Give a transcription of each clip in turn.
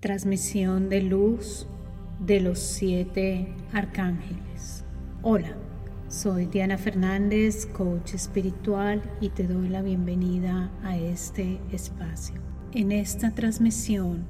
Transmisión de luz de los siete arcángeles. Hola, soy Diana Fernández, coach espiritual y te doy la bienvenida a este espacio. En esta transmisión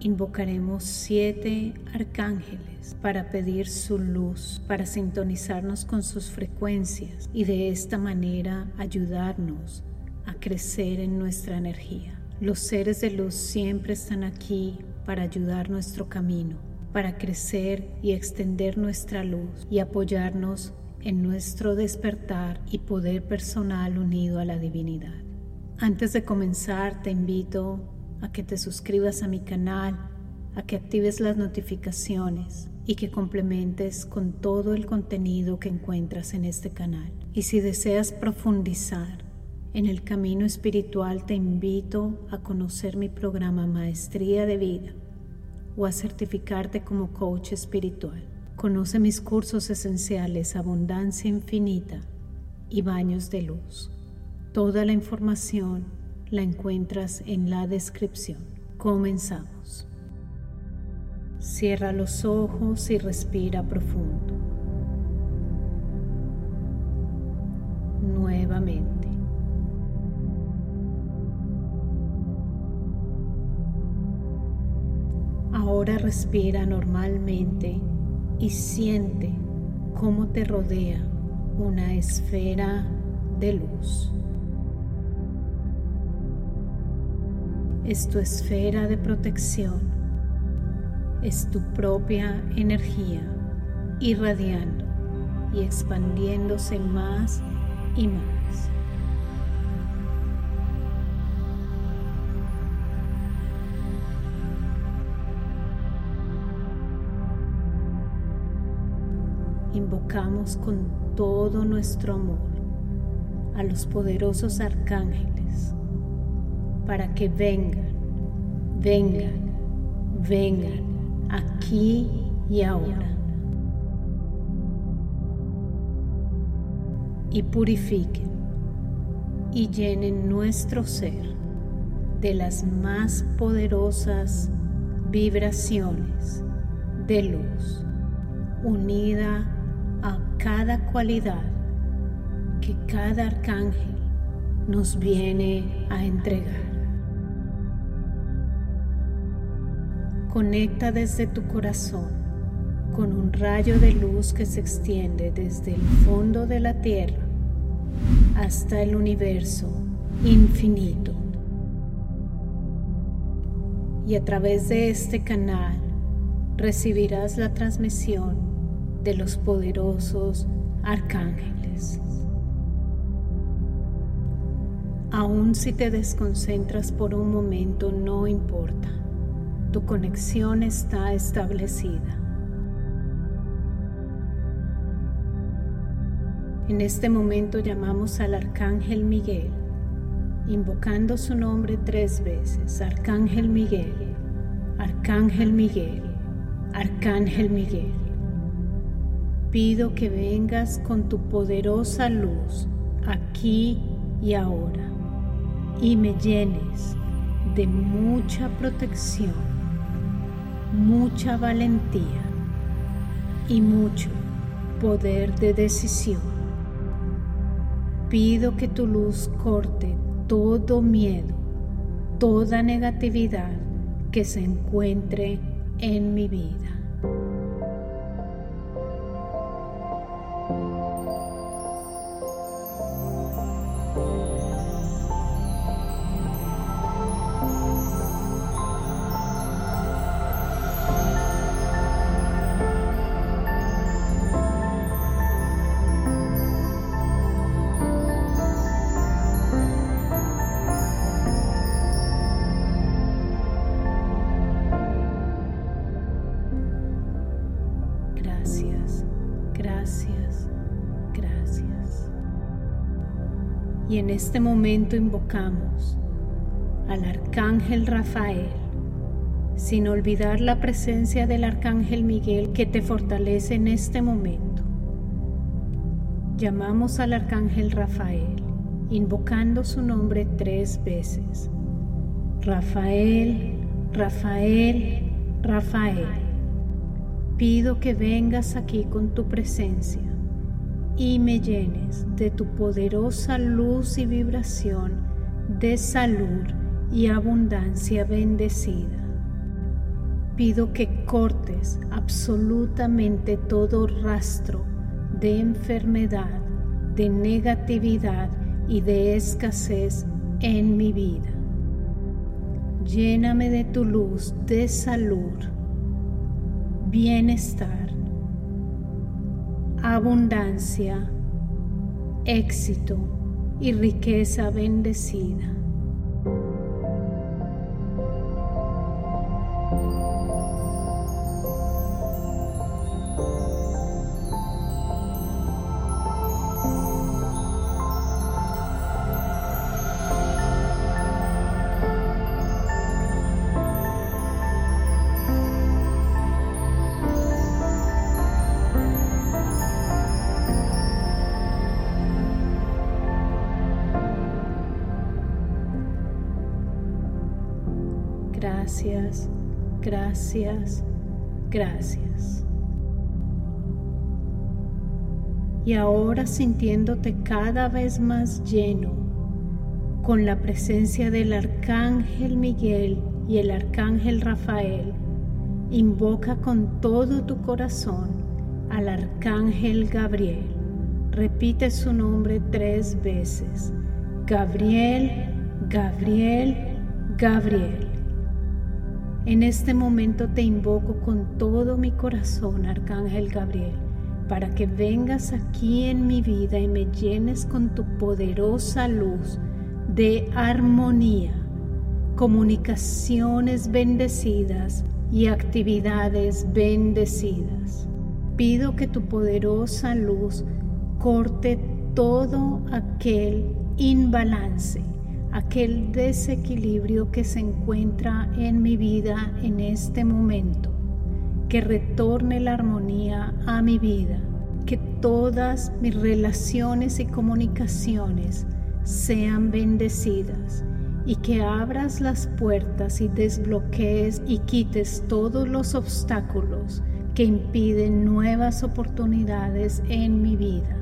invocaremos siete arcángeles para pedir su luz, para sintonizarnos con sus frecuencias y de esta manera ayudarnos a crecer en nuestra energía. Los seres de luz siempre están aquí para ayudar nuestro camino, para crecer y extender nuestra luz y apoyarnos en nuestro despertar y poder personal unido a la divinidad. Antes de comenzar, te invito a que te suscribas a mi canal, a que actives las notificaciones y que complementes con todo el contenido que encuentras en este canal. Y si deseas profundizar en el camino espiritual te invito a conocer mi programa Maestría de Vida o a certificarte como coach espiritual. Conoce mis cursos esenciales Abundancia Infinita y Baños de Luz. Toda la información la encuentras en la descripción. Comenzamos. Cierra los ojos y respira profundo. Nuevamente. Ahora respira normalmente y siente cómo te rodea una esfera de luz. Es tu esfera de protección, es tu propia energía irradiando y expandiéndose más y más. Con todo nuestro amor a los poderosos arcángeles para que vengan, vengan, vengan aquí y ahora. Y purifiquen y llenen nuestro ser de las más poderosas vibraciones de luz unida cada cualidad que cada arcángel nos viene a entregar. Conecta desde tu corazón con un rayo de luz que se extiende desde el fondo de la tierra hasta el universo infinito. Y a través de este canal recibirás la transmisión de los poderosos arcángeles. Aun si te desconcentras por un momento, no importa. Tu conexión está establecida. En este momento llamamos al Arcángel Miguel, invocando su nombre tres veces. Arcángel Miguel, Arcángel Miguel, Arcángel Miguel pido que vengas con tu poderosa luz aquí y ahora y me llenes de mucha protección, mucha valentía y mucho poder de decisión. Pido que tu luz corte todo miedo, toda negatividad que se encuentre en mi vida. En este momento invocamos al Arcángel Rafael, sin olvidar la presencia del Arcángel Miguel que te fortalece en este momento. Llamamos al Arcángel Rafael, invocando su nombre tres veces. Rafael, Rafael, Rafael, pido que vengas aquí con tu presencia y me llenes de tu poderosa luz y vibración de salud y abundancia bendecida. Pido que cortes absolutamente todo rastro de enfermedad, de negatividad y de escasez en mi vida. Lléname de tu luz de salud, bienestar, abundancia, éxito y riqueza bendecida. Gracias, gracias, gracias. Y ahora sintiéndote cada vez más lleno con la presencia del Arcángel Miguel y el Arcángel Rafael, invoca con todo tu corazón al Arcángel Gabriel. Repite su nombre tres veces. Gabriel, Gabriel, Gabriel. En este momento te invoco con todo mi corazón, Arcángel Gabriel, para que vengas aquí en mi vida y me llenes con tu poderosa luz de armonía, comunicaciones bendecidas y actividades bendecidas. Pido que tu poderosa luz corte todo aquel imbalance aquel desequilibrio que se encuentra en mi vida en este momento, que retorne la armonía a mi vida, que todas mis relaciones y comunicaciones sean bendecidas y que abras las puertas y desbloquees y quites todos los obstáculos que impiden nuevas oportunidades en mi vida.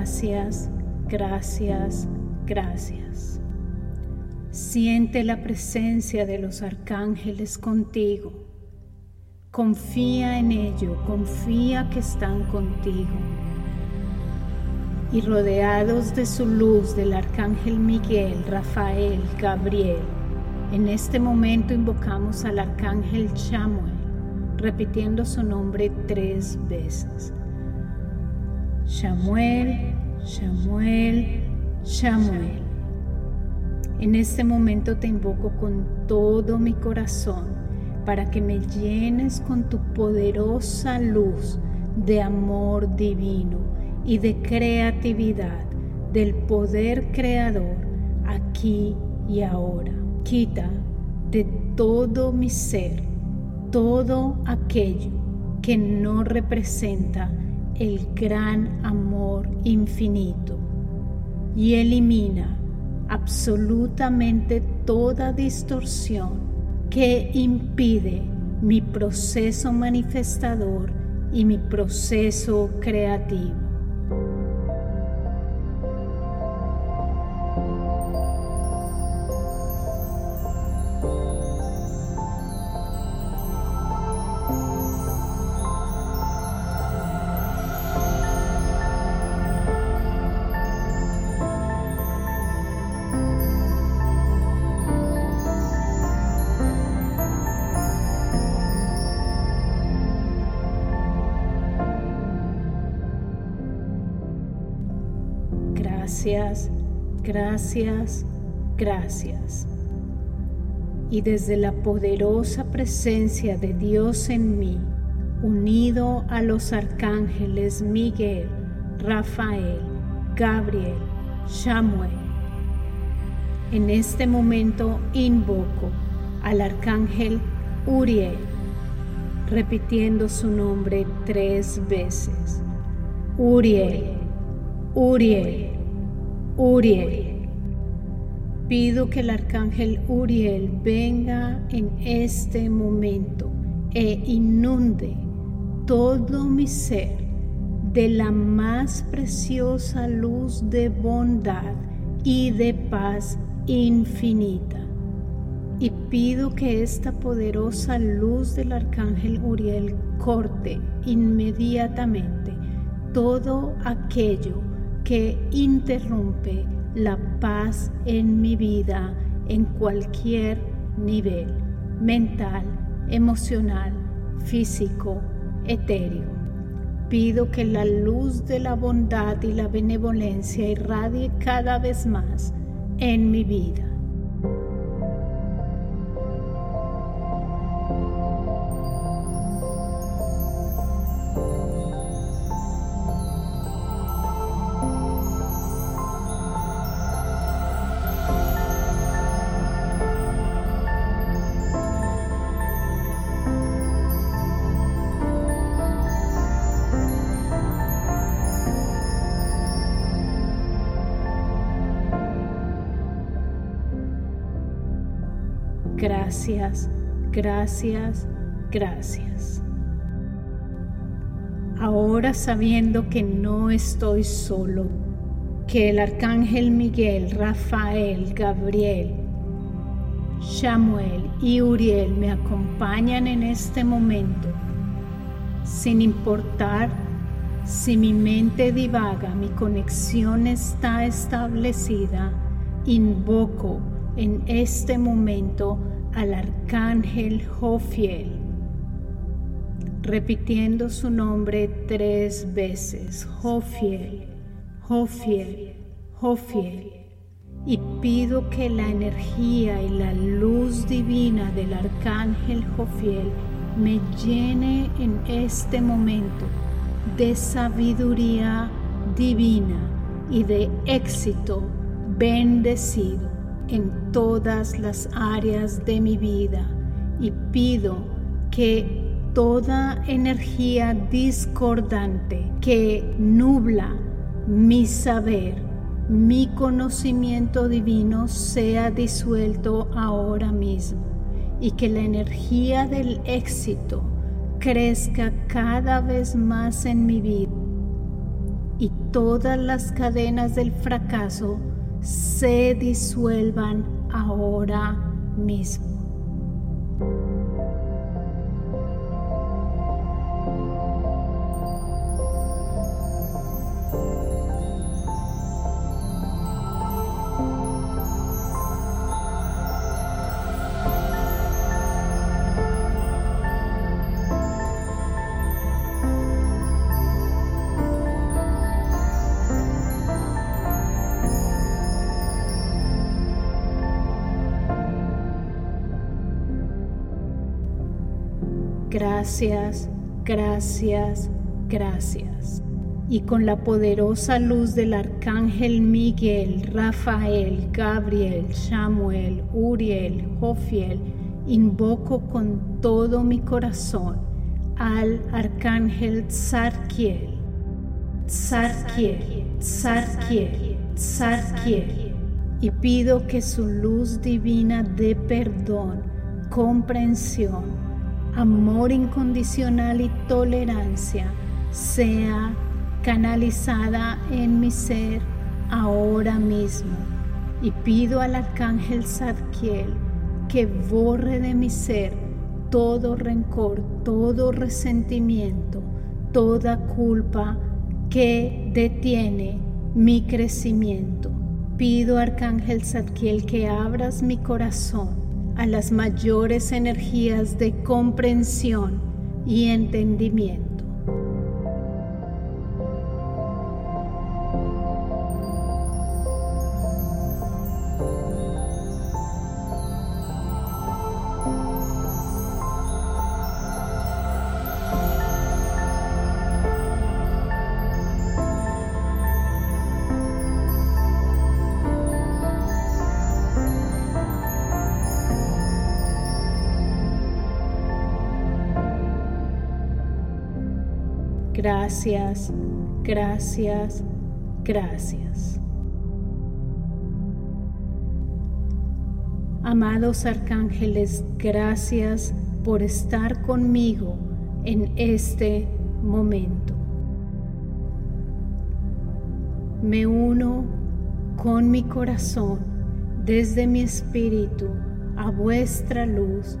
Gracias, gracias, gracias. Siente la presencia de los arcángeles contigo. Confía en ello, confía que están contigo. Y rodeados de su luz del arcángel Miguel, Rafael, Gabriel, en este momento invocamos al arcángel Chamuel, repitiendo su nombre tres veces. Samuel, Samuel, Samuel. En este momento te invoco con todo mi corazón para que me llenes con tu poderosa luz de amor divino y de creatividad del poder creador aquí y ahora. Quita de todo mi ser todo aquello que no representa el gran amor infinito y elimina absolutamente toda distorsión que impide mi proceso manifestador y mi proceso creativo. Gracias, gracias, gracias. y desde la poderosa presencia de Dios en mí, unido a los arcángeles Miguel, Rafael, Gabriel, Samuel. En este momento invoco al arcángel Uriel, repitiendo su nombre tres veces. Uriel, Uriel, Uriel. Pido que el arcángel Uriel venga en este momento e inunde todo mi ser de la más preciosa luz de bondad y de paz infinita. Y pido que esta poderosa luz del arcángel Uriel corte inmediatamente todo aquello que interrumpe la paz en mi vida en cualquier nivel, mental, emocional, físico, etéreo. Pido que la luz de la bondad y la benevolencia irradie cada vez más en mi vida Gracias, gracias, gracias. Ahora sabiendo que no estoy solo, que el arcángel Miguel, Rafael, Gabriel, Samuel y Uriel me acompañan en este momento, sin importar si mi mente divaga, mi conexión está establecida, invoco en este momento al arcángel Jofiel, repitiendo su nombre tres veces, Jofiel, Jofiel, Jofiel, y pido que la energía y la luz divina del arcángel Jofiel me llene en este momento de sabiduría divina y de éxito bendecido en todas las áreas de mi vida y pido que toda energía discordante que nubla mi saber, mi conocimiento divino sea disuelto ahora mismo y que la energía del éxito crezca cada vez más en mi vida y todas las cadenas del fracaso se disuelvan ahora mismo. Gracias, gracias, gracias. Y con la poderosa luz del arcángel Miguel, Rafael, Gabriel, Samuel, Uriel, Jofiel, invoco con todo mi corazón al arcángel Tzarkiel. Tzarkiel, Tzarkiel, Tzarkiel. Y pido que su luz divina de perdón, comprensión, amor incondicional y tolerancia sea canalizada en mi ser ahora mismo. Y pido al arcángel Zadkiel que borre de mi ser todo rencor, todo resentimiento, toda culpa que detiene mi crecimiento. Pido, Arcángel Zadkiel, que abras mi corazón a las mayores energías de comprensión y entendimiento. Gracias, gracias, gracias. Amados arcángeles, gracias por estar conmigo en este momento. Me uno con mi corazón desde mi espíritu a vuestra luz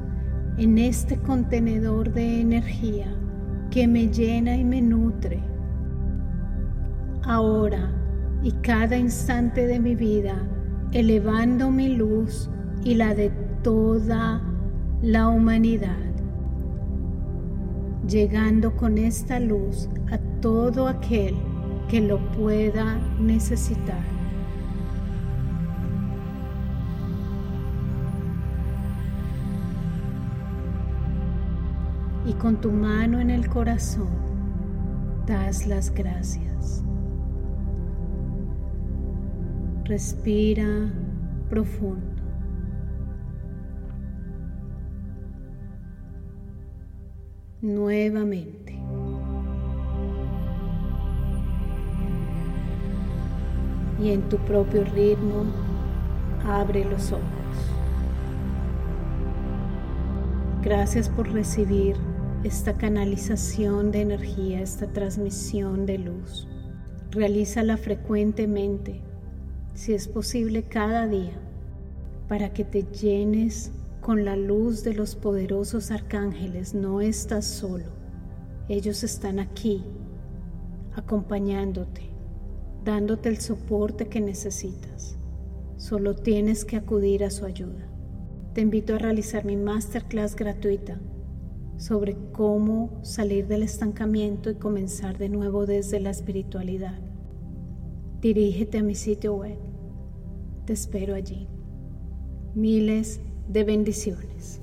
en este contenedor de energía que me llena y me nutre. Ahora y cada instante de mi vida, elevando mi luz y la de toda la humanidad, llegando con esta luz a todo aquel que lo pueda necesitar. Y con tu mano en el corazón das las gracias. Respira profundo. Nuevamente. Y en tu propio ritmo, abre los ojos. Gracias por recibir esta canalización de energía, esta transmisión de luz. Realízala frecuentemente, si es posible cada día, para que te llenes con la luz de los poderosos arcángeles. No estás solo, ellos están aquí, acompañándote, dándote el soporte que necesitas. Solo tienes que acudir a su ayuda. Te invito a realizar mi masterclass gratuita sobre cómo salir del estancamiento y comenzar de nuevo desde la espiritualidad. Dirígete a mi sitio web. Te espero allí. Miles de bendiciones.